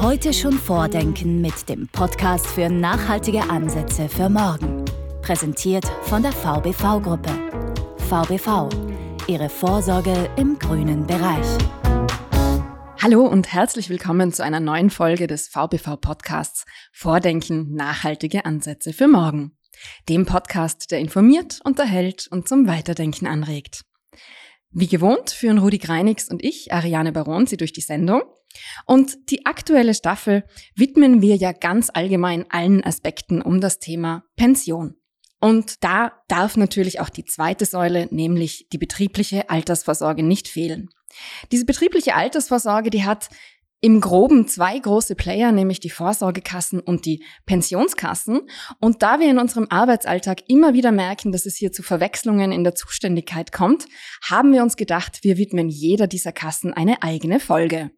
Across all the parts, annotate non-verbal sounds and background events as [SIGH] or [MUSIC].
Heute schon vordenken mit dem Podcast für nachhaltige Ansätze für morgen. Präsentiert von der VBV-Gruppe. VBV, Ihre Vorsorge im grünen Bereich. Hallo und herzlich willkommen zu einer neuen Folge des VBV-Podcasts Vordenken nachhaltige Ansätze für morgen. Dem Podcast, der informiert, unterhält und zum Weiterdenken anregt. Wie gewohnt führen Rudi Greinigs und ich, Ariane Baron, Sie durch die Sendung. Und die aktuelle Staffel widmen wir ja ganz allgemein allen Aspekten um das Thema Pension. Und da darf natürlich auch die zweite Säule, nämlich die betriebliche Altersvorsorge, nicht fehlen. Diese betriebliche Altersvorsorge, die hat im Groben zwei große Player, nämlich die Vorsorgekassen und die Pensionskassen. Und da wir in unserem Arbeitsalltag immer wieder merken, dass es hier zu Verwechslungen in der Zuständigkeit kommt, haben wir uns gedacht, wir widmen jeder dieser Kassen eine eigene Folge.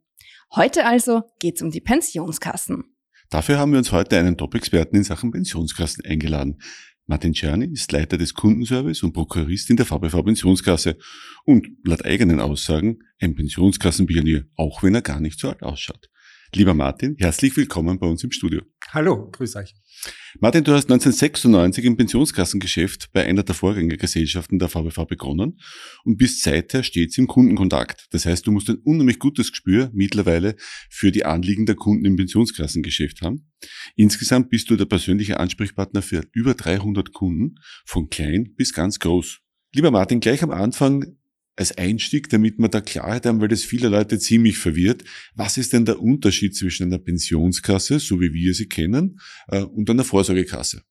Heute also geht's um die Pensionskassen. Dafür haben wir uns heute einen Top-Experten in Sachen Pensionskassen eingeladen. Martin Czerny ist Leiter des Kundenservice und Prokurist in der VBV Pensionskasse und laut eigenen Aussagen ein Pensionskassenpionier, auch wenn er gar nicht so alt ausschaut. Lieber Martin, herzlich willkommen bei uns im Studio. Hallo, grüß euch. Martin, du hast 1996 im Pensionskassengeschäft bei einer der Vorgängergesellschaften der VBV begonnen und bist seither stets im Kundenkontakt. Das heißt, du musst ein unheimlich gutes Gespür mittlerweile für die Anliegen der Kunden im Pensionskassengeschäft haben. Insgesamt bist du der persönliche Ansprechpartner für über 300 Kunden, von klein bis ganz groß. Lieber Martin, gleich am Anfang als Einstieg, damit wir da Klarheit haben, weil das viele Leute ziemlich verwirrt. Was ist denn der Unterschied zwischen einer Pensionskasse, so wie wir sie kennen, äh, und einer Vorsorgekasse?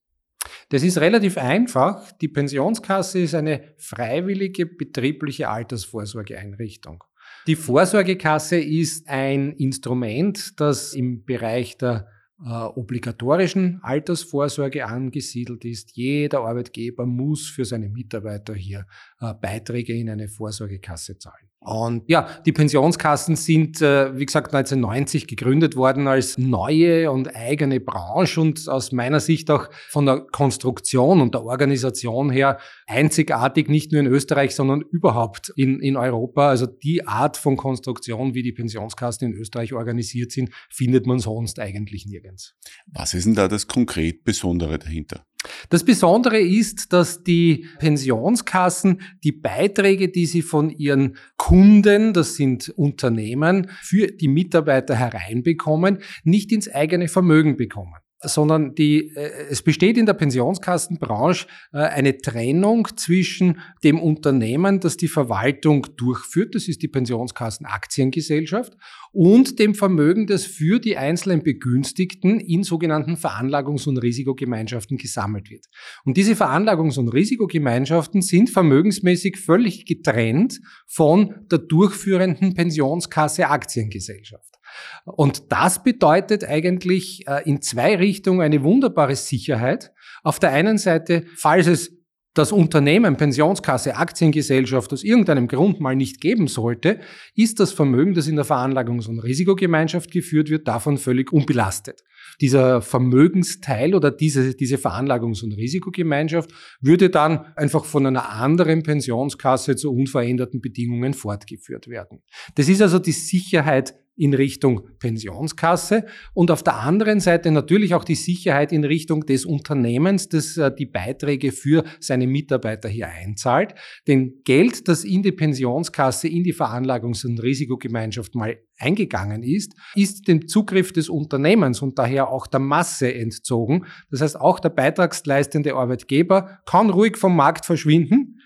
Das ist relativ einfach. Die Pensionskasse ist eine freiwillige betriebliche Altersvorsorgeeinrichtung. Die Vorsorgekasse ist ein Instrument, das im Bereich der äh, obligatorischen Altersvorsorge angesiedelt ist. Jeder Arbeitgeber muss für seine Mitarbeiter hier äh, Beiträge in eine Vorsorgekasse zahlen. Und ja, die Pensionskassen sind, äh, wie gesagt, 1990 gegründet worden als neue und eigene Branche und aus meiner Sicht auch von der Konstruktion und der Organisation her einzigartig, nicht nur in Österreich, sondern überhaupt in, in Europa. Also die Art von Konstruktion, wie die Pensionskassen in Österreich organisiert sind, findet man sonst eigentlich nirgends. Was ist denn da das konkret Besondere dahinter? Das Besondere ist, dass die Pensionskassen die Beiträge, die sie von ihren Kunden, das sind Unternehmen, für die Mitarbeiter hereinbekommen, nicht ins eigene Vermögen bekommen sondern die, äh, es besteht in der Pensionskassenbranche äh, eine Trennung zwischen dem Unternehmen, das die Verwaltung durchführt, das ist die Pensionskassenaktiengesellschaft, und dem Vermögen, das für die einzelnen Begünstigten in sogenannten Veranlagungs- und Risikogemeinschaften gesammelt wird. Und diese Veranlagungs- und Risikogemeinschaften sind vermögensmäßig völlig getrennt von der durchführenden Pensionskasse Aktiengesellschaft. Und das bedeutet eigentlich äh, in zwei Richtungen eine wunderbare Sicherheit. Auf der einen Seite, falls es das Unternehmen, Pensionskasse, Aktiengesellschaft aus irgendeinem Grund mal nicht geben sollte, ist das Vermögen, das in der Veranlagungs- und Risikogemeinschaft geführt wird, davon völlig unbelastet. Dieser Vermögensteil oder diese, diese Veranlagungs- und Risikogemeinschaft würde dann einfach von einer anderen Pensionskasse zu unveränderten Bedingungen fortgeführt werden. Das ist also die Sicherheit in Richtung Pensionskasse und auf der anderen Seite natürlich auch die Sicherheit in Richtung des Unternehmens, das äh, die Beiträge für seine Mitarbeiter hier einzahlt. Denn Geld, das in die Pensionskasse, in die Veranlagungs- und Risikogemeinschaft mal eingegangen ist, ist dem Zugriff des Unternehmens und daher auch der Masse entzogen. Das heißt, auch der beitragsleistende Arbeitgeber kann ruhig vom Markt verschwinden.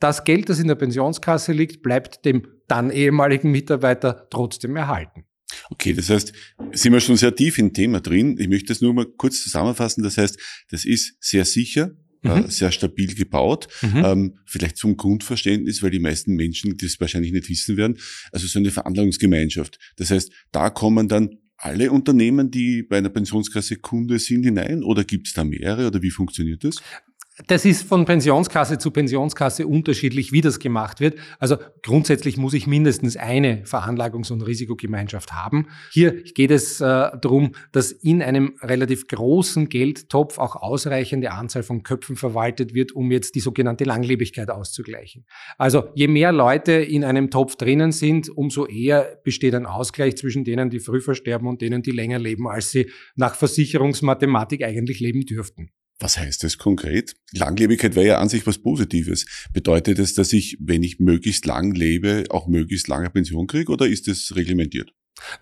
Das Geld, das in der Pensionskasse liegt, bleibt dem dann ehemaligen Mitarbeiter trotzdem erhalten. Okay, das heißt, sind wir schon sehr tief im Thema drin. Ich möchte das nur mal kurz zusammenfassen. Das heißt, das ist sehr sicher, äh, mhm. sehr stabil gebaut. Mhm. Ähm, vielleicht zum Grundverständnis, weil die meisten Menschen das wahrscheinlich nicht wissen werden. Also so eine Veranlagungsgemeinschaft. Das heißt, da kommen dann alle Unternehmen, die bei einer Pensionskasse Kunde sind, hinein oder gibt es da mehrere oder wie funktioniert das? Das ist von Pensionskasse zu Pensionskasse unterschiedlich, wie das gemacht wird. Also grundsätzlich muss ich mindestens eine Veranlagungs- und Risikogemeinschaft haben. Hier geht es äh, darum, dass in einem relativ großen Geldtopf auch ausreichende Anzahl von Köpfen verwaltet wird, um jetzt die sogenannte Langlebigkeit auszugleichen. Also je mehr Leute in einem Topf drinnen sind, umso eher besteht ein Ausgleich zwischen denen, die früh versterben und denen, die länger leben, als sie nach Versicherungsmathematik eigentlich leben dürften. Was heißt das konkret? Langlebigkeit wäre ja an sich was Positives. Bedeutet es, dass ich, wenn ich möglichst lang lebe, auch möglichst lange Pension kriege oder ist das reglementiert?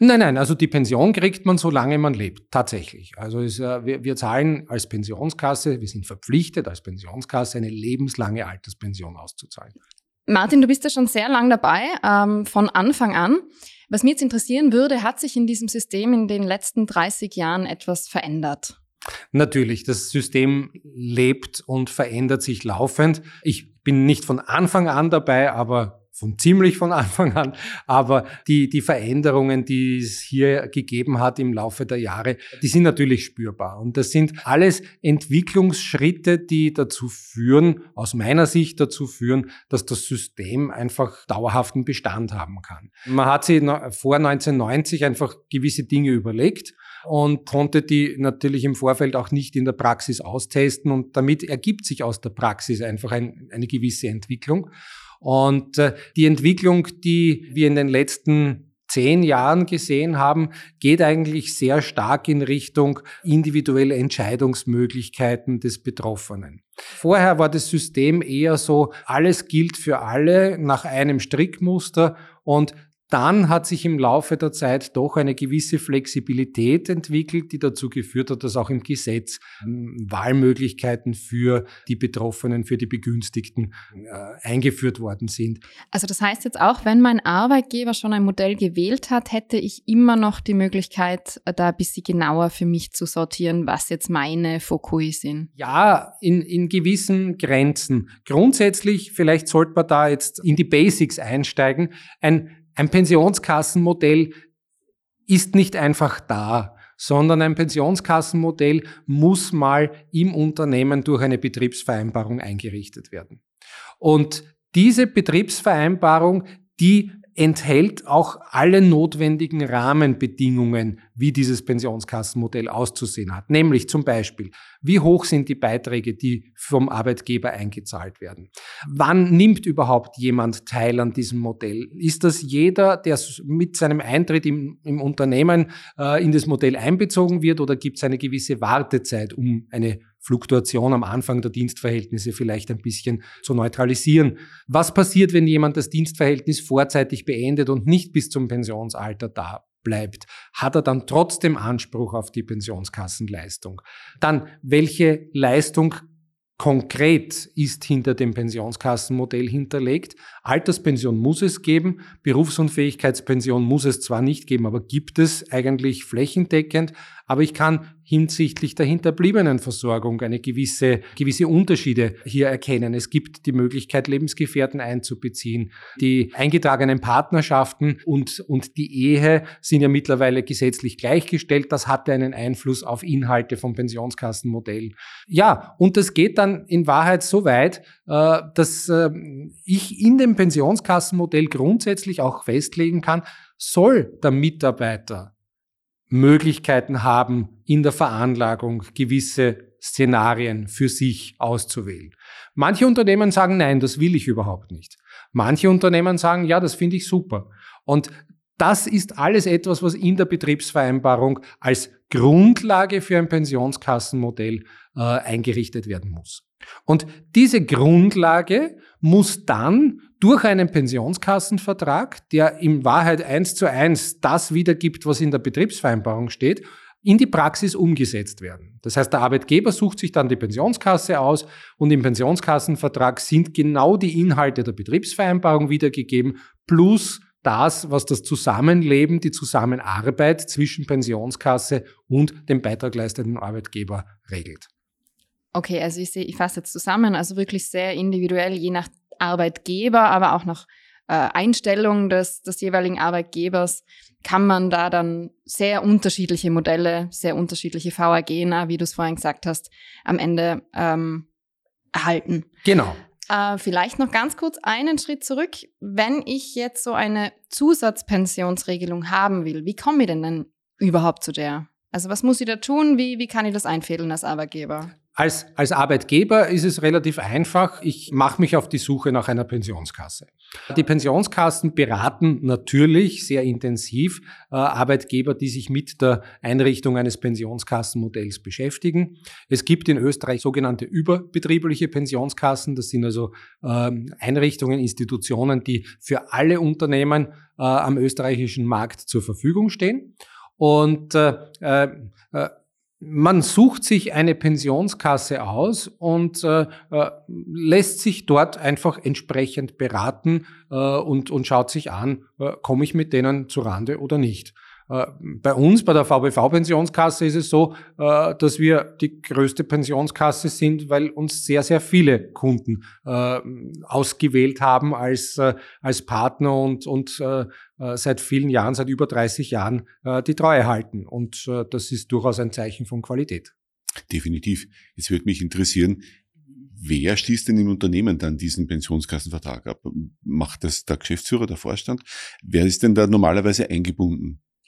Nein, nein, also die Pension kriegt man, solange man lebt, tatsächlich. Also es, äh, wir, wir zahlen als Pensionskasse, wir sind verpflichtet, als Pensionskasse eine lebenslange Alterspension auszuzahlen. Martin, du bist ja schon sehr lang dabei, ähm, von Anfang an. Was mir jetzt interessieren würde, hat sich in diesem System in den letzten 30 Jahren etwas verändert? Natürlich, das System lebt und verändert sich laufend. Ich bin nicht von Anfang an dabei, aber von ziemlich von [LAUGHS] Anfang an. Aber die, die Veränderungen, die es hier gegeben hat im Laufe der Jahre, die sind natürlich spürbar. Und das sind alles Entwicklungsschritte, die dazu führen, aus meiner Sicht dazu führen, dass das System einfach dauerhaften Bestand haben kann. Man hat sich vor 1990 einfach gewisse Dinge überlegt und konnte die natürlich im Vorfeld auch nicht in der Praxis austesten und damit ergibt sich aus der Praxis einfach ein, eine gewisse Entwicklung. Und äh, die Entwicklung, die wir in den letzten zehn Jahren gesehen haben, geht eigentlich sehr stark in Richtung individuelle Entscheidungsmöglichkeiten des Betroffenen. Vorher war das System eher so, alles gilt für alle nach einem Strickmuster und dann hat sich im Laufe der Zeit doch eine gewisse Flexibilität entwickelt, die dazu geführt hat, dass auch im Gesetz ähm, Wahlmöglichkeiten für die Betroffenen, für die Begünstigten äh, eingeführt worden sind. Also das heißt jetzt auch, wenn mein Arbeitgeber schon ein Modell gewählt hat, hätte ich immer noch die Möglichkeit, äh, da ein bisschen genauer für mich zu sortieren, was jetzt meine Fokui sind. Ja, in, in gewissen Grenzen. Grundsätzlich, vielleicht sollte man da jetzt in die Basics einsteigen. Ein ein Pensionskassenmodell ist nicht einfach da, sondern ein Pensionskassenmodell muss mal im Unternehmen durch eine Betriebsvereinbarung eingerichtet werden. Und diese Betriebsvereinbarung, die enthält auch alle notwendigen Rahmenbedingungen, wie dieses Pensionskassenmodell auszusehen hat. Nämlich zum Beispiel, wie hoch sind die Beiträge, die vom Arbeitgeber eingezahlt werden? Wann nimmt überhaupt jemand teil an diesem Modell? Ist das jeder, der mit seinem Eintritt im, im Unternehmen äh, in das Modell einbezogen wird oder gibt es eine gewisse Wartezeit, um eine Fluktuation am Anfang der Dienstverhältnisse vielleicht ein bisschen zu neutralisieren. Was passiert, wenn jemand das Dienstverhältnis vorzeitig beendet und nicht bis zum Pensionsalter da bleibt? Hat er dann trotzdem Anspruch auf die Pensionskassenleistung? Dann, welche Leistung konkret ist hinter dem Pensionskassenmodell hinterlegt. Alterspension muss es geben, Berufsunfähigkeitspension muss es zwar nicht geben, aber gibt es eigentlich flächendeckend. Aber ich kann hinsichtlich der hinterbliebenen Versorgung eine gewisse, gewisse Unterschiede hier erkennen. Es gibt die Möglichkeit, Lebensgefährten einzubeziehen. Die eingetragenen Partnerschaften und, und die Ehe sind ja mittlerweile gesetzlich gleichgestellt. Das hatte einen Einfluss auf Inhalte vom Pensionskassenmodell. Ja, und das geht dann in Wahrheit so weit, äh, dass äh, ich in dem Pensionskassenmodell grundsätzlich auch festlegen kann, soll der Mitarbeiter Möglichkeiten haben, in der Veranlagung gewisse Szenarien für sich auszuwählen. Manche Unternehmen sagen, nein, das will ich überhaupt nicht. Manche Unternehmen sagen, ja, das finde ich super. Und das ist alles etwas, was in der Betriebsvereinbarung als Grundlage für ein Pensionskassenmodell äh, eingerichtet werden muss. Und diese Grundlage muss dann durch einen Pensionskassenvertrag, der in Wahrheit eins zu eins das wiedergibt, was in der Betriebsvereinbarung steht, in die Praxis umgesetzt werden. Das heißt, der Arbeitgeber sucht sich dann die Pensionskasse aus und im Pensionskassenvertrag sind genau die Inhalte der Betriebsvereinbarung wiedergegeben, plus das, was das Zusammenleben, die Zusammenarbeit zwischen Pensionskasse und dem beitragleistenden Arbeitgeber regelt. Okay, also ich sehe, ich fasse jetzt zusammen, also wirklich sehr individuell, je nach Arbeitgeber, aber auch nach äh, Einstellung des, des jeweiligen Arbeitgebers kann man da dann sehr unterschiedliche Modelle, sehr unterschiedliche VAG, wie du es vorhin gesagt hast, am Ende ähm, erhalten. Genau. Äh, vielleicht noch ganz kurz einen Schritt zurück. Wenn ich jetzt so eine Zusatzpensionsregelung haben will, wie komme ich denn dann überhaupt zu der? Also was muss ich da tun? Wie, wie kann ich das einfädeln als Arbeitgeber? Als, als Arbeitgeber ist es relativ einfach. Ich mache mich auf die Suche nach einer Pensionskasse. Die Pensionskassen beraten natürlich sehr intensiv äh, Arbeitgeber, die sich mit der Einrichtung eines Pensionskassenmodells beschäftigen. Es gibt in Österreich sogenannte überbetriebliche Pensionskassen. Das sind also ähm, Einrichtungen, Institutionen, die für alle Unternehmen äh, am österreichischen Markt zur Verfügung stehen. Und äh, äh, äh man sucht sich eine Pensionskasse aus und äh, äh, lässt sich dort einfach entsprechend beraten äh, und, und schaut sich an, äh, komme ich mit denen zu Rande oder nicht. Äh, bei uns, bei der VBV-Pensionskasse, ist es so, äh, dass wir die größte Pensionskasse sind, weil uns sehr, sehr viele Kunden äh, ausgewählt haben als, als Partner und, und seit vielen Jahren, seit über 30 Jahren die Treue halten. Und das ist durchaus ein Zeichen von Qualität. Definitiv. Jetzt würde mich interessieren, Wer schließt denn im Unternehmen dann diesen Pensionskassenvertrag ab? Macht das der Geschäftsführer, der Vorstand? Wer ist denn da normalerweise eingebunden?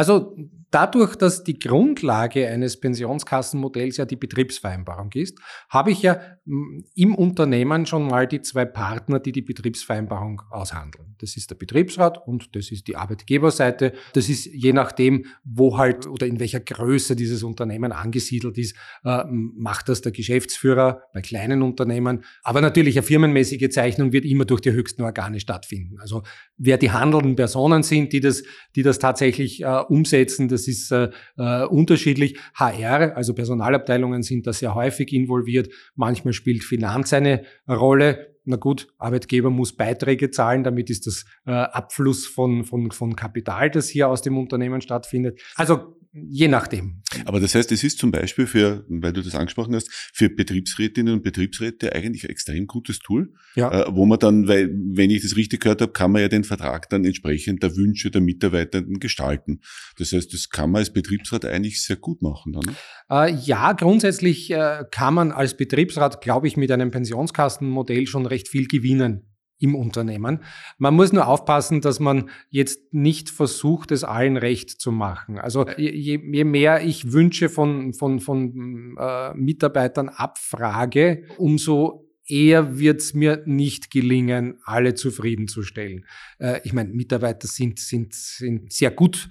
Also dadurch, dass die Grundlage eines Pensionskassenmodells ja die Betriebsvereinbarung ist, habe ich ja hm, im Unternehmen schon mal die zwei Partner, die die Betriebsvereinbarung aushandeln. Das ist der Betriebsrat und das ist die Arbeitgeberseite. Das ist je nachdem, wo halt oder in welcher Größe dieses Unternehmen angesiedelt ist, äh, macht das der Geschäftsführer bei kleinen Unternehmen. Aber natürlich eine firmenmäßige Zeichnung wird immer durch die höchsten Organe stattfinden. Also wer die handelnden Personen sind, die das, die das tatsächlich äh, umsetzen, das ist äh, äh unterschiedlich. HR, also Personalabteilungen sind da sehr häufig involviert. Manchmal spielt Finanz eine Rolle. Na gut, Arbeitgeber muss Beiträge zahlen, damit ist das äh, Abfluss von, von, von Kapital, das hier aus dem Unternehmen stattfindet. Also je nachdem. Aber das heißt, es ist zum Beispiel für, weil du das angesprochen hast, für Betriebsrätinnen und Betriebsräte eigentlich ein extrem gutes Tool, ja. äh, wo man dann, weil, wenn ich das richtig gehört habe, kann man ja den Vertrag dann entsprechend der Wünsche der Mitarbeitenden gestalten. Das heißt, das kann man als Betriebsrat eigentlich sehr gut machen. Dann, ne? äh, ja, grundsätzlich äh, kann man als Betriebsrat, glaube ich, mit einem Pensionskastenmodell schon recht viel gewinnen im Unternehmen. Man muss nur aufpassen, dass man jetzt nicht versucht, es allen recht zu machen. Also je, je mehr ich Wünsche von, von, von äh, Mitarbeitern abfrage, umso eher wird es mir nicht gelingen, alle zufriedenzustellen. Äh, ich meine, Mitarbeiter sind, sind, sind sehr gut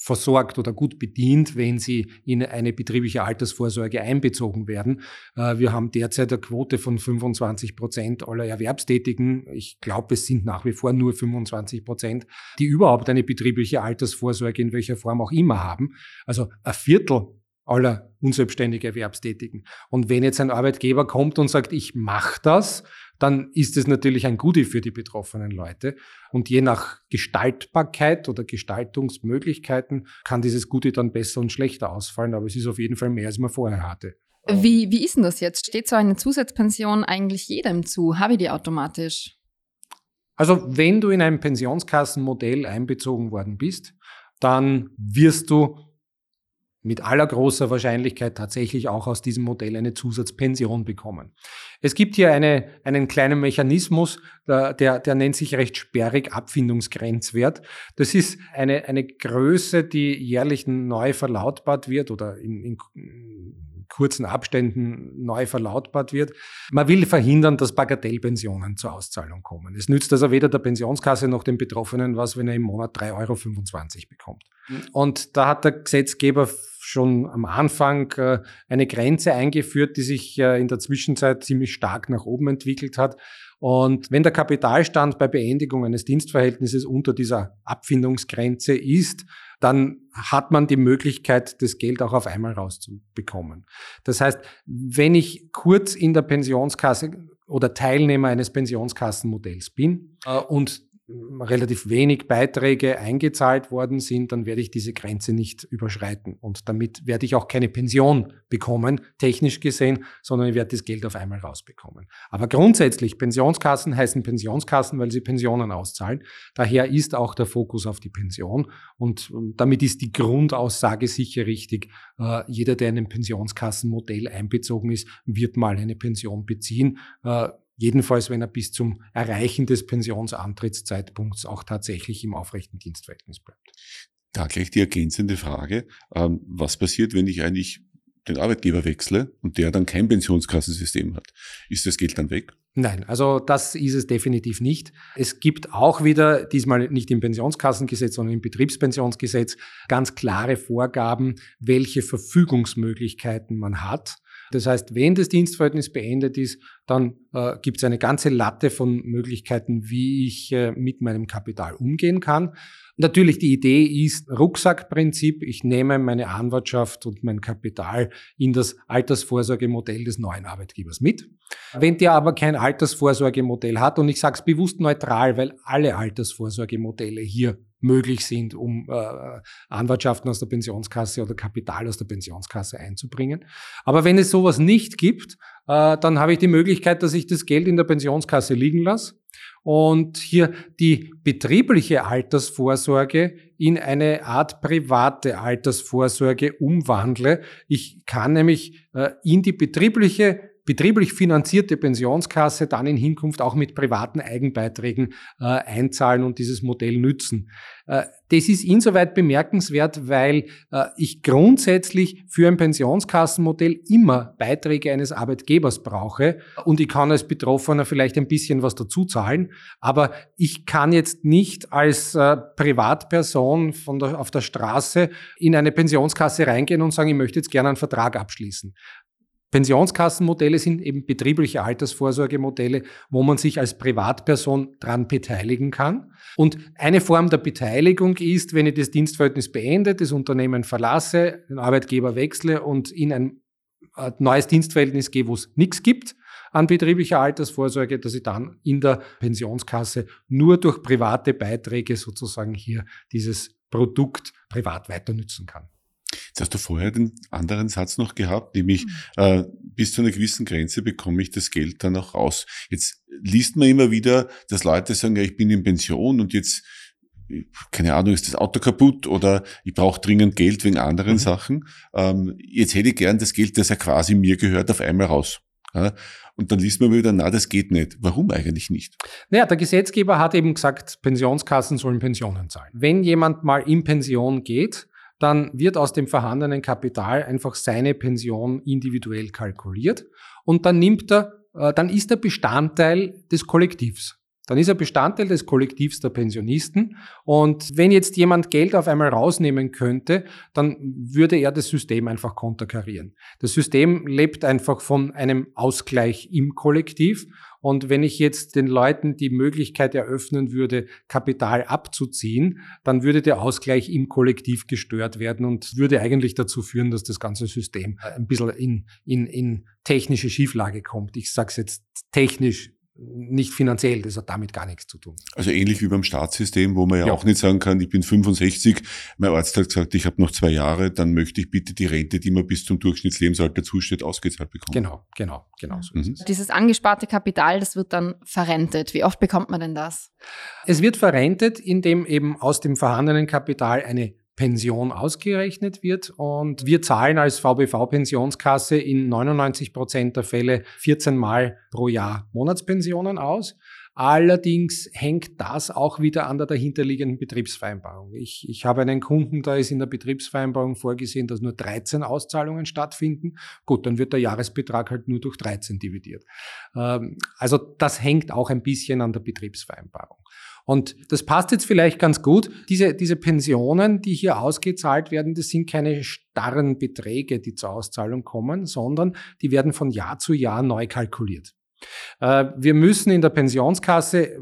versorgt oder gut bedient, wenn sie in eine betriebliche Altersvorsorge einbezogen werden. Äh, wir haben derzeit eine Quote von 25 Prozent aller Erwerbstätigen. Ich glaube, es sind nach wie vor nur 25 Prozent, die überhaupt eine betriebliche Altersvorsorge in welcher Form auch immer haben. Also ein Viertel aller unselbstständig Erwerbstätigen. Und wenn jetzt ein Arbeitgeber kommt und sagt, ich mache das, dann ist es natürlich ein Goodie für die betroffenen Leute. Und je nach Gestaltbarkeit oder Gestaltungsmöglichkeiten kann dieses Goodie dann besser und schlechter ausfallen, aber es ist auf jeden Fall mehr, als man vorher hatte. Wie, wie ist denn das jetzt? Steht so eine Zusatzpension eigentlich jedem zu? Habe ich die automatisch? Also wenn du in ein Pensionskassenmodell einbezogen worden bist, dann wirst du mit aller großer Wahrscheinlichkeit tatsächlich auch aus diesem Modell eine Zusatzpension bekommen. Es gibt hier eine, einen kleinen Mechanismus, der, der, nennt sich recht sperrig Abfindungsgrenzwert. Das ist eine, eine Größe, die jährlich neu verlautbart wird oder in, in kurzen Abständen neu verlautbart wird. Man will verhindern, dass Bagatellpensionen zur Auszahlung kommen. Es nützt also weder der Pensionskasse noch dem Betroffenen was, wenn er im Monat 3,25 Euro bekommt. Mhm. Und da hat der Gesetzgeber schon am Anfang äh, eine Grenze eingeführt, die sich äh, in der Zwischenzeit ziemlich stark nach oben entwickelt hat. Und wenn der Kapitalstand bei Beendigung eines Dienstverhältnisses unter dieser Abfindungsgrenze ist, dann hat man die Möglichkeit, das Geld auch auf einmal rauszubekommen. Das heißt, wenn ich kurz in der Pensionskasse oder Teilnehmer eines Pensionskassenmodells bin äh, und relativ wenig Beiträge eingezahlt worden sind, dann werde ich diese Grenze nicht überschreiten. Und damit werde ich auch keine Pension bekommen, technisch gesehen, sondern ich werde das Geld auf einmal rausbekommen. Aber grundsätzlich, Pensionskassen heißen Pensionskassen, weil sie Pensionen auszahlen. Daher ist auch der Fokus auf die Pension. Und damit ist die Grundaussage sicher richtig. Äh, jeder, der in ein Pensionskassenmodell einbezogen ist, wird mal eine Pension beziehen äh, Jedenfalls, wenn er bis zum Erreichen des Pensionsantrittszeitpunkts auch tatsächlich im aufrechten Dienstverhältnis bleibt. Da gleich die ergänzende Frage. Ähm, was passiert, wenn ich eigentlich den Arbeitgeber wechsle und der dann kein Pensionskassensystem hat? Ist das Geld dann weg? Nein, also das ist es definitiv nicht. Es gibt auch wieder, diesmal nicht im Pensionskassengesetz, sondern im Betriebspensionsgesetz, ganz klare Vorgaben, welche Verfügungsmöglichkeiten man hat. Das heißt, wenn das Dienstverhältnis beendet ist, dann äh, gibt es eine ganze Latte von Möglichkeiten, wie ich äh, mit meinem Kapital umgehen kann. Natürlich, die Idee ist Rucksackprinzip. Ich nehme meine Anwartschaft und mein Kapital in das Altersvorsorgemodell des neuen Arbeitgebers mit. Wenn der aber kein Altersvorsorgemodell hat, und ich sage es bewusst neutral, weil alle Altersvorsorgemodelle hier möglich sind, um äh, Anwartschaften aus der Pensionskasse oder Kapital aus der Pensionskasse einzubringen. Aber wenn es sowas nicht gibt, dann habe ich die Möglichkeit, dass ich das Geld in der Pensionskasse liegen lasse und hier die betriebliche Altersvorsorge in eine Art private Altersvorsorge umwandle. Ich kann nämlich äh, in die betriebliche betrieblich finanzierte Pensionskasse dann in Hinkunft auch mit privaten Eigenbeiträgen äh, einzahlen und dieses Modell nützen. Äh, das ist insoweit bemerkenswert, weil äh, ich grundsätzlich für ein Pensionskassenmodell immer Beiträge eines Arbeitgebers brauche und ich kann als Betroffener vielleicht ein bisschen was dazu zahlen, aber ich kann jetzt nicht als äh, Privatperson von der, auf der Straße in eine Pensionskasse reingehen und sagen, ich möchte jetzt gerne einen Vertrag abschließen. Pensionskassenmodelle sind eben betriebliche Altersvorsorgemodelle, wo man sich als Privatperson dran beteiligen kann. Und eine Form der Beteiligung ist, wenn ich das Dienstverhältnis beende, das Unternehmen verlasse, den Arbeitgeber wechsle und in ein äh, neues Dienstverhältnis gehe, wo es nichts gibt an betrieblicher Altersvorsorge, dass ich dann in der Pensionskasse nur durch private Beiträge sozusagen hier dieses Produkt privat weiter nützen kann. Jetzt hast du vorher den anderen Satz noch gehabt, nämlich mhm. äh, bis zu einer gewissen Grenze bekomme ich das Geld dann auch raus. Jetzt liest man immer wieder, dass Leute sagen, ja, ich bin in Pension und jetzt, keine Ahnung, ist das Auto kaputt oder ich brauche dringend Geld wegen anderen mhm. Sachen. Ähm, jetzt hätte ich gern das Geld, das ja quasi mir gehört, auf einmal raus. Ja? Und dann liest man wieder, na, das geht nicht. Warum eigentlich nicht? Naja, der Gesetzgeber hat eben gesagt, Pensionskassen sollen Pensionen zahlen. Wenn jemand mal in Pension geht, dann wird aus dem vorhandenen Kapital einfach seine Pension individuell kalkuliert und dann nimmt er, äh, dann ist er Bestandteil des Kollektivs. Dann ist er Bestandteil des Kollektivs der Pensionisten. Und wenn jetzt jemand Geld auf einmal rausnehmen könnte, dann würde er das System einfach konterkarieren. Das System lebt einfach von einem Ausgleich im Kollektiv. Und wenn ich jetzt den Leuten die Möglichkeit eröffnen würde, Kapital abzuziehen, dann würde der Ausgleich im Kollektiv gestört werden und würde eigentlich dazu führen, dass das ganze System ein bisschen in, in, in technische Schieflage kommt. Ich sage es jetzt technisch nicht finanziell, das hat damit gar nichts zu tun. Also ähnlich wie beim Staatssystem, wo man ja, ja. auch nicht sagen kann, ich bin 65, mein Arzt hat gesagt, ich habe noch zwei Jahre, dann möchte ich bitte die Rente, die mir bis zum Durchschnittslebenshalter zusteht, ausgezahlt bekommen. Genau, genau, genau so mhm. Dieses angesparte Kapital, das wird dann verrentet. Wie oft bekommt man denn das? Es wird verrentet, indem eben aus dem vorhandenen Kapital eine Pension ausgerechnet wird. Und wir zahlen als VBV-Pensionskasse in 99 Prozent der Fälle 14 Mal pro Jahr Monatspensionen aus. Allerdings hängt das auch wieder an der dahinterliegenden Betriebsvereinbarung. Ich, ich habe einen Kunden, da ist in der Betriebsvereinbarung vorgesehen, dass nur 13 Auszahlungen stattfinden. Gut, dann wird der Jahresbetrag halt nur durch 13 dividiert. Ähm, also das hängt auch ein bisschen an der Betriebsvereinbarung. Und das passt jetzt vielleicht ganz gut. Diese, diese Pensionen, die hier ausgezahlt werden, das sind keine starren Beträge, die zur Auszahlung kommen, sondern die werden von Jahr zu Jahr neu kalkuliert. Äh, wir müssen in der Pensionskasse äh,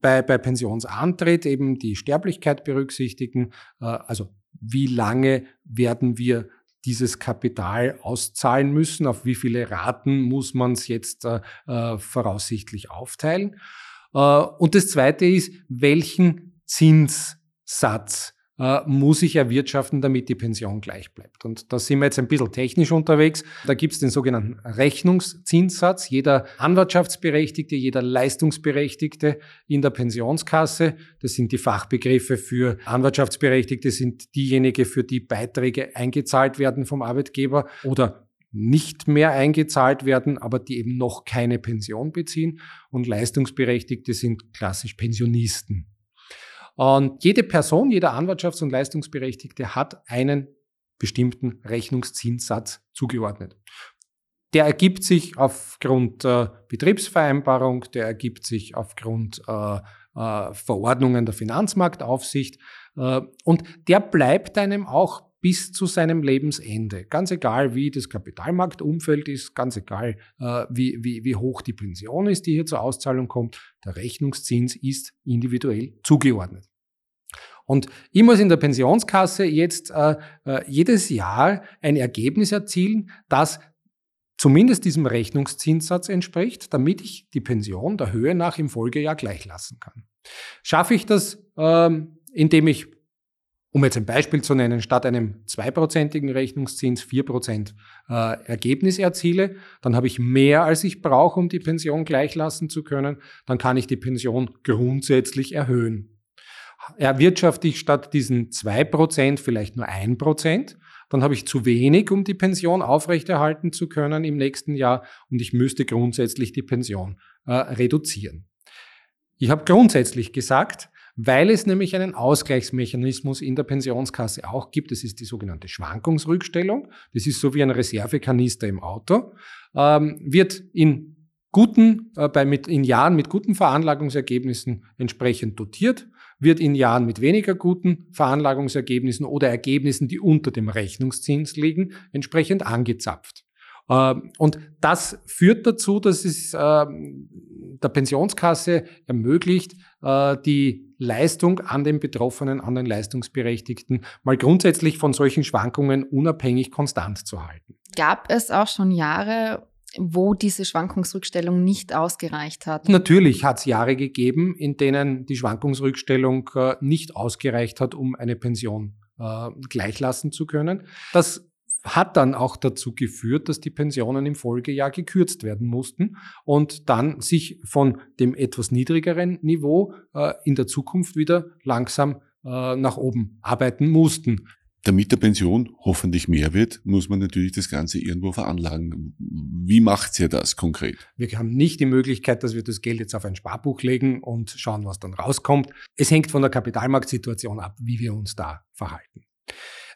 bei, bei Pensionsantritt eben die Sterblichkeit berücksichtigen. Äh, also wie lange werden wir dieses Kapital auszahlen müssen, auf wie viele Raten muss man es jetzt äh, voraussichtlich aufteilen. Und das Zweite ist, welchen Zinssatz äh, muss ich erwirtschaften, damit die Pension gleich bleibt. Und da sind wir jetzt ein bisschen technisch unterwegs. Da gibt es den sogenannten Rechnungszinssatz. Jeder Anwartschaftsberechtigte, jeder Leistungsberechtigte in der Pensionskasse, das sind die Fachbegriffe für Anwartschaftsberechtigte, sind diejenigen, für die Beiträge eingezahlt werden vom Arbeitgeber oder nicht mehr eingezahlt werden, aber die eben noch keine Pension beziehen. Und Leistungsberechtigte sind klassisch Pensionisten. Und jede Person, jeder Anwartschafts- und Leistungsberechtigte hat einen bestimmten Rechnungszinssatz zugeordnet. Der ergibt sich aufgrund äh, Betriebsvereinbarung, der ergibt sich aufgrund äh, äh, Verordnungen der Finanzmarktaufsicht äh, und der bleibt einem auch bis zu seinem Lebensende. Ganz egal, wie das Kapitalmarktumfeld ist, ganz egal, äh, wie, wie, wie hoch die Pension ist, die hier zur Auszahlung kommt, der Rechnungszins ist individuell zugeordnet. Und ich muss in der Pensionskasse jetzt äh, äh, jedes Jahr ein Ergebnis erzielen, das zumindest diesem Rechnungszinssatz entspricht, damit ich die Pension der Höhe nach im Folgejahr gleichlassen kann. Schaffe ich das, ähm, indem ich um jetzt ein Beispiel zu nennen, statt einem zweiprozentigen Rechnungszins 4% äh, Ergebnis erziele, dann habe ich mehr, als ich brauche, um die Pension gleichlassen zu können, dann kann ich die Pension grundsätzlich erhöhen. Erwirtschafte ich statt diesen 2% vielleicht nur 1%, dann habe ich zu wenig, um die Pension aufrechterhalten zu können im nächsten Jahr und ich müsste grundsätzlich die Pension äh, reduzieren. Ich habe grundsätzlich gesagt, weil es nämlich einen Ausgleichsmechanismus in der Pensionskasse auch gibt. Das ist die sogenannte Schwankungsrückstellung. Das ist so wie ein Reservekanister im Auto. Ähm, wird in guten, äh, bei mit, in Jahren mit guten Veranlagungsergebnissen entsprechend dotiert, wird in Jahren mit weniger guten Veranlagungsergebnissen oder Ergebnissen, die unter dem Rechnungszins liegen, entsprechend angezapft. Ähm, und das führt dazu, dass es ähm, der Pensionskasse ermöglicht, äh, die Leistung an den Betroffenen, an den Leistungsberechtigten mal grundsätzlich von solchen Schwankungen unabhängig konstant zu halten. Gab es auch schon Jahre, wo diese Schwankungsrückstellung nicht ausgereicht hat? Natürlich hat es Jahre gegeben, in denen die Schwankungsrückstellung äh, nicht ausgereicht hat, um eine Pension äh, gleichlassen zu können. Das hat dann auch dazu geführt, dass die Pensionen im Folgejahr gekürzt werden mussten und dann sich von dem etwas niedrigeren Niveau äh, in der Zukunft wieder langsam äh, nach oben arbeiten mussten. Damit der Pension hoffentlich mehr wird, muss man natürlich das Ganze irgendwo veranlagen. Wie macht ihr das konkret? Wir haben nicht die Möglichkeit, dass wir das Geld jetzt auf ein Sparbuch legen und schauen, was dann rauskommt. Es hängt von der Kapitalmarktsituation ab, wie wir uns da verhalten.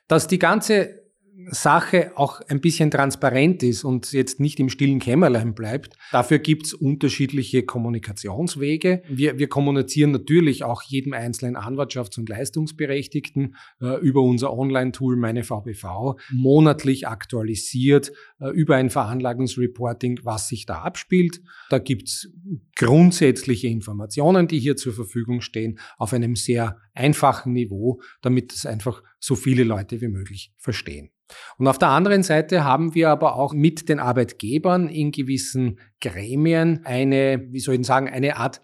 Dass die ganze Sache auch ein bisschen transparent ist und jetzt nicht im stillen Kämmerlein bleibt. Dafür gibt's unterschiedliche Kommunikationswege. Wir, wir kommunizieren natürlich auch jedem einzelnen Anwartschafts- und Leistungsberechtigten äh, über unser Online-Tool Meine VBV monatlich aktualisiert äh, über ein Veranlagungsreporting, was sich da abspielt. Da gibt's grundsätzliche Informationen, die hier zur Verfügung stehen, auf einem sehr einfachen Niveau, damit es einfach so viele Leute wie möglich verstehen. Und auf der anderen Seite haben wir aber auch mit den Arbeitgebern in gewissen Gremien eine, wie soll ich sagen, eine Art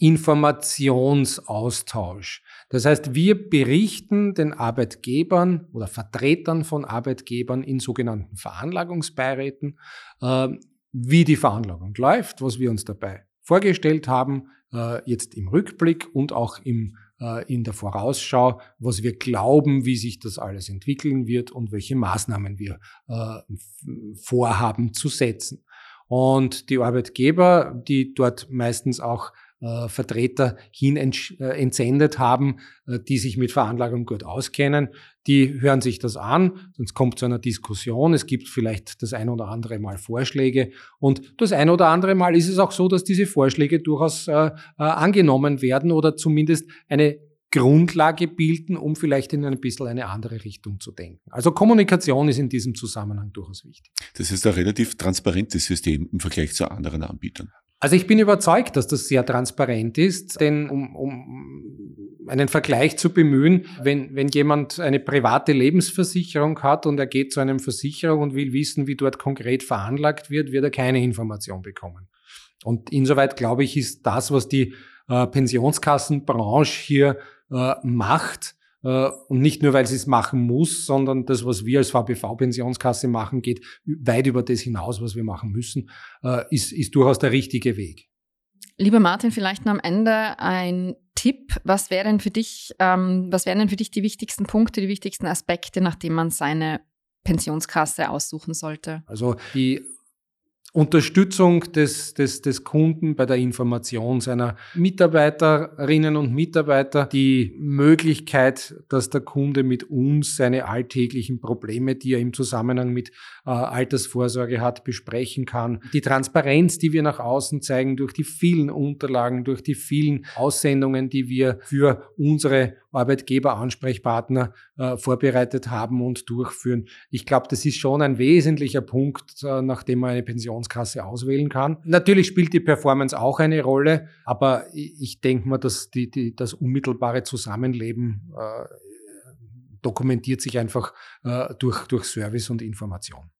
Informationsaustausch. Das heißt, wir berichten den Arbeitgebern oder Vertretern von Arbeitgebern in sogenannten Veranlagungsbeiräten, äh, wie die Veranlagung läuft, was wir uns dabei vorgestellt haben, äh, jetzt im Rückblick und auch im in der Vorausschau, was wir glauben, wie sich das alles entwickeln wird und welche Maßnahmen wir äh, vorhaben zu setzen. Und die Arbeitgeber, die dort meistens auch äh, Vertreter hin äh, entsendet haben, äh, die sich mit Veranlagung gut auskennen. Die hören sich das an, sonst kommt zu einer Diskussion. Es gibt vielleicht das ein oder andere Mal Vorschläge. Und das ein oder andere Mal ist es auch so, dass diese Vorschläge durchaus äh, äh, angenommen werden oder zumindest eine Grundlage bilden, um vielleicht in ein bisschen eine andere Richtung zu denken. Also Kommunikation ist in diesem Zusammenhang durchaus wichtig. Das ist ein relativ transparentes System im Vergleich zu anderen Anbietern. Also ich bin überzeugt, dass das sehr transparent ist, denn um, um einen Vergleich zu bemühen, wenn, wenn jemand eine private Lebensversicherung hat und er geht zu einem Versicherer und will wissen, wie dort konkret veranlagt wird, wird er keine Information bekommen. Und insoweit glaube ich, ist das, was die äh, Pensionskassenbranche hier äh, macht, und nicht nur, weil sie es machen muss, sondern das, was wir als VBV-Pensionskasse machen, geht weit über das hinaus, was wir machen müssen, äh, ist, ist durchaus der richtige Weg. Lieber Martin, vielleicht noch am Ende ein Tipp. Was wären denn für dich, ähm, was wären denn für dich die wichtigsten Punkte, die wichtigsten Aspekte, nachdem man seine Pensionskasse aussuchen sollte? Also die Unterstützung des, des, des Kunden bei der Information seiner Mitarbeiterinnen und Mitarbeiter, die Möglichkeit, dass der Kunde mit uns seine alltäglichen Probleme, die er im Zusammenhang mit äh, Altersvorsorge hat, besprechen kann, die Transparenz, die wir nach außen zeigen durch die vielen Unterlagen, durch die vielen Aussendungen, die wir für unsere Arbeitgeber, Ansprechpartner äh, vorbereitet haben und durchführen. Ich glaube, das ist schon ein wesentlicher Punkt, äh, nachdem man eine Pensionskasse auswählen kann. Natürlich spielt die Performance auch eine Rolle, aber ich denke mal, dass die, die, das unmittelbare Zusammenleben äh, dokumentiert sich einfach äh, durch, durch Service und Information.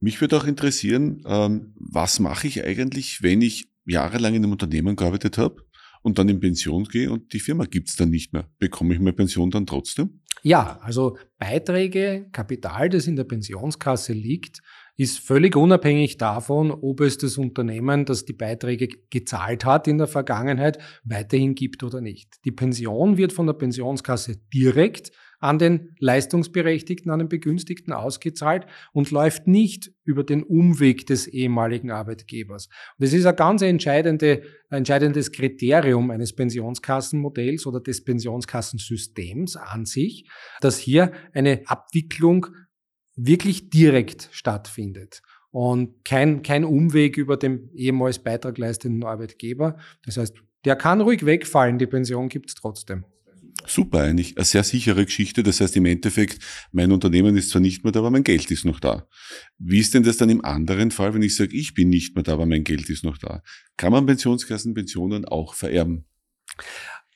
Mich würde auch interessieren, ähm, was mache ich eigentlich, wenn ich jahrelang in einem Unternehmen gearbeitet habe und dann in Pension gehe und die Firma gibt's dann nicht mehr. Bekomme ich meine Pension dann trotzdem? Ja, also Beiträge, Kapital, das in der Pensionskasse liegt, ist völlig unabhängig davon, ob es das Unternehmen, das die Beiträge gezahlt hat in der Vergangenheit, weiterhin gibt oder nicht. Die Pension wird von der Pensionskasse direkt an den Leistungsberechtigten, an den Begünstigten ausgezahlt und läuft nicht über den Umweg des ehemaligen Arbeitgebers. Und das ist ein ganz entscheidende, entscheidendes Kriterium eines Pensionskassenmodells oder des Pensionskassensystems an sich, dass hier eine Abwicklung wirklich direkt stattfindet und kein, kein Umweg über den ehemals Beitrag leistenden Arbeitgeber. Das heißt, der kann ruhig wegfallen, die Pension gibt's trotzdem. Super, eigentlich eine sehr sichere Geschichte. Das heißt im Endeffekt, mein Unternehmen ist zwar nicht mehr da, aber mein Geld ist noch da. Wie ist denn das dann im anderen Fall, wenn ich sage, ich bin nicht mehr da, aber mein Geld ist noch da? Kann man Pensionskassen Pensionen auch vererben?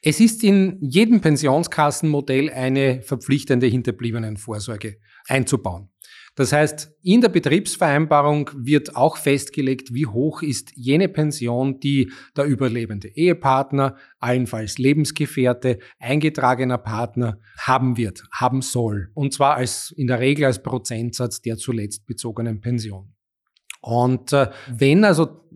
Es ist in jedem Pensionskassenmodell eine verpflichtende Hinterbliebenenvorsorge einzubauen. Das heißt, in der Betriebsvereinbarung wird auch festgelegt, wie hoch ist jene Pension, die der überlebende Ehepartner, allenfalls Lebensgefährte, eingetragener Partner haben wird, haben soll. Und zwar als, in der Regel als Prozentsatz der zuletzt bezogenen Pension. Und äh, wenn also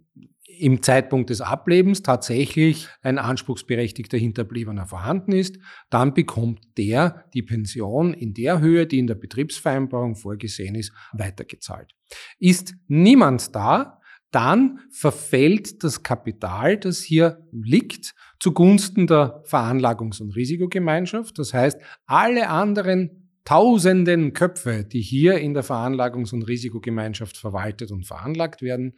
im Zeitpunkt des Ablebens tatsächlich ein anspruchsberechtigter Hinterbliebener vorhanden ist, dann bekommt der die Pension in der Höhe, die in der Betriebsvereinbarung vorgesehen ist, weitergezahlt. Ist niemand da, dann verfällt das Kapital, das hier liegt, zugunsten der Veranlagungs- und Risikogemeinschaft. Das heißt, alle anderen tausenden Köpfe, die hier in der Veranlagungs- und Risikogemeinschaft verwaltet und veranlagt werden,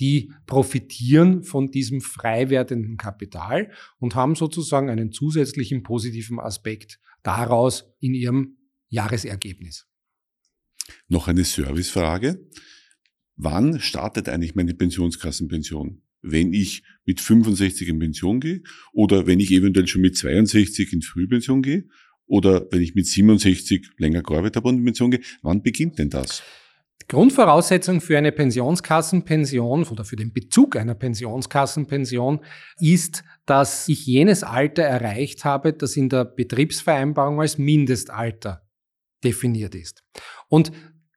die profitieren von diesem frei werdenden Kapital und haben sozusagen einen zusätzlichen positiven Aspekt daraus in ihrem Jahresergebnis. Noch eine Servicefrage. Wann startet eigentlich meine Pensionskassenpension? Wenn ich mit 65 in Pension gehe oder wenn ich eventuell schon mit 62 in Frühpension gehe oder wenn ich mit 67 länger gearbeitet habe und in Pension gehe, wann beginnt denn das? Grundvoraussetzung für eine Pensionskassenpension oder für den Bezug einer Pensionskassenpension ist, dass ich jenes Alter erreicht habe, das in der Betriebsvereinbarung als Mindestalter definiert ist. Und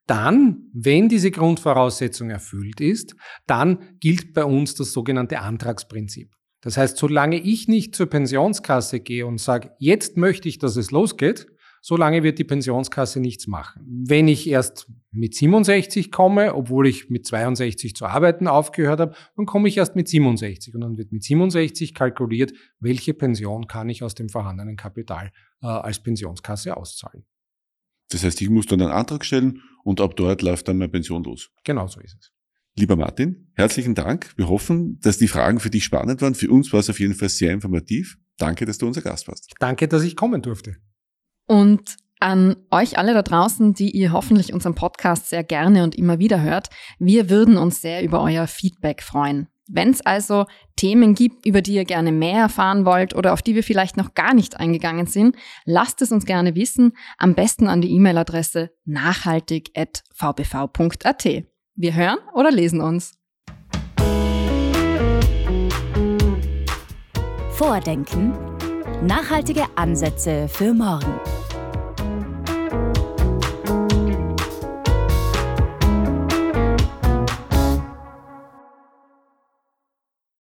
dann, wenn diese Grundvoraussetzung erfüllt ist, dann gilt bei uns das sogenannte Antragsprinzip. Das heißt, solange ich nicht zur Pensionskasse gehe und sage, jetzt möchte ich, dass es losgeht, solange wird die Pensionskasse nichts machen. Wenn ich erst mit 67 komme, obwohl ich mit 62 zu arbeiten aufgehört habe, dann komme ich erst mit 67 und dann wird mit 67 kalkuliert, welche Pension kann ich aus dem vorhandenen Kapital äh, als Pensionskasse auszahlen. Das heißt, ich muss dann einen Antrag stellen und ab dort läuft dann meine Pension los. Genau so ist es. Lieber Martin, herzlichen Dank. Wir hoffen, dass die Fragen für dich spannend waren. Für uns war es auf jeden Fall sehr informativ. Danke, dass du unser Gast warst. Danke, dass ich kommen durfte. Und an euch alle da draußen, die ihr hoffentlich unseren Podcast sehr gerne und immer wieder hört. Wir würden uns sehr über euer Feedback freuen. Wenn es also Themen gibt, über die ihr gerne mehr erfahren wollt oder auf die wir vielleicht noch gar nicht eingegangen sind, lasst es uns gerne wissen, am besten an die E-Mail-Adresse nachhaltig.vbv.at. Wir hören oder lesen uns. Vordenken. Nachhaltige Ansätze für morgen.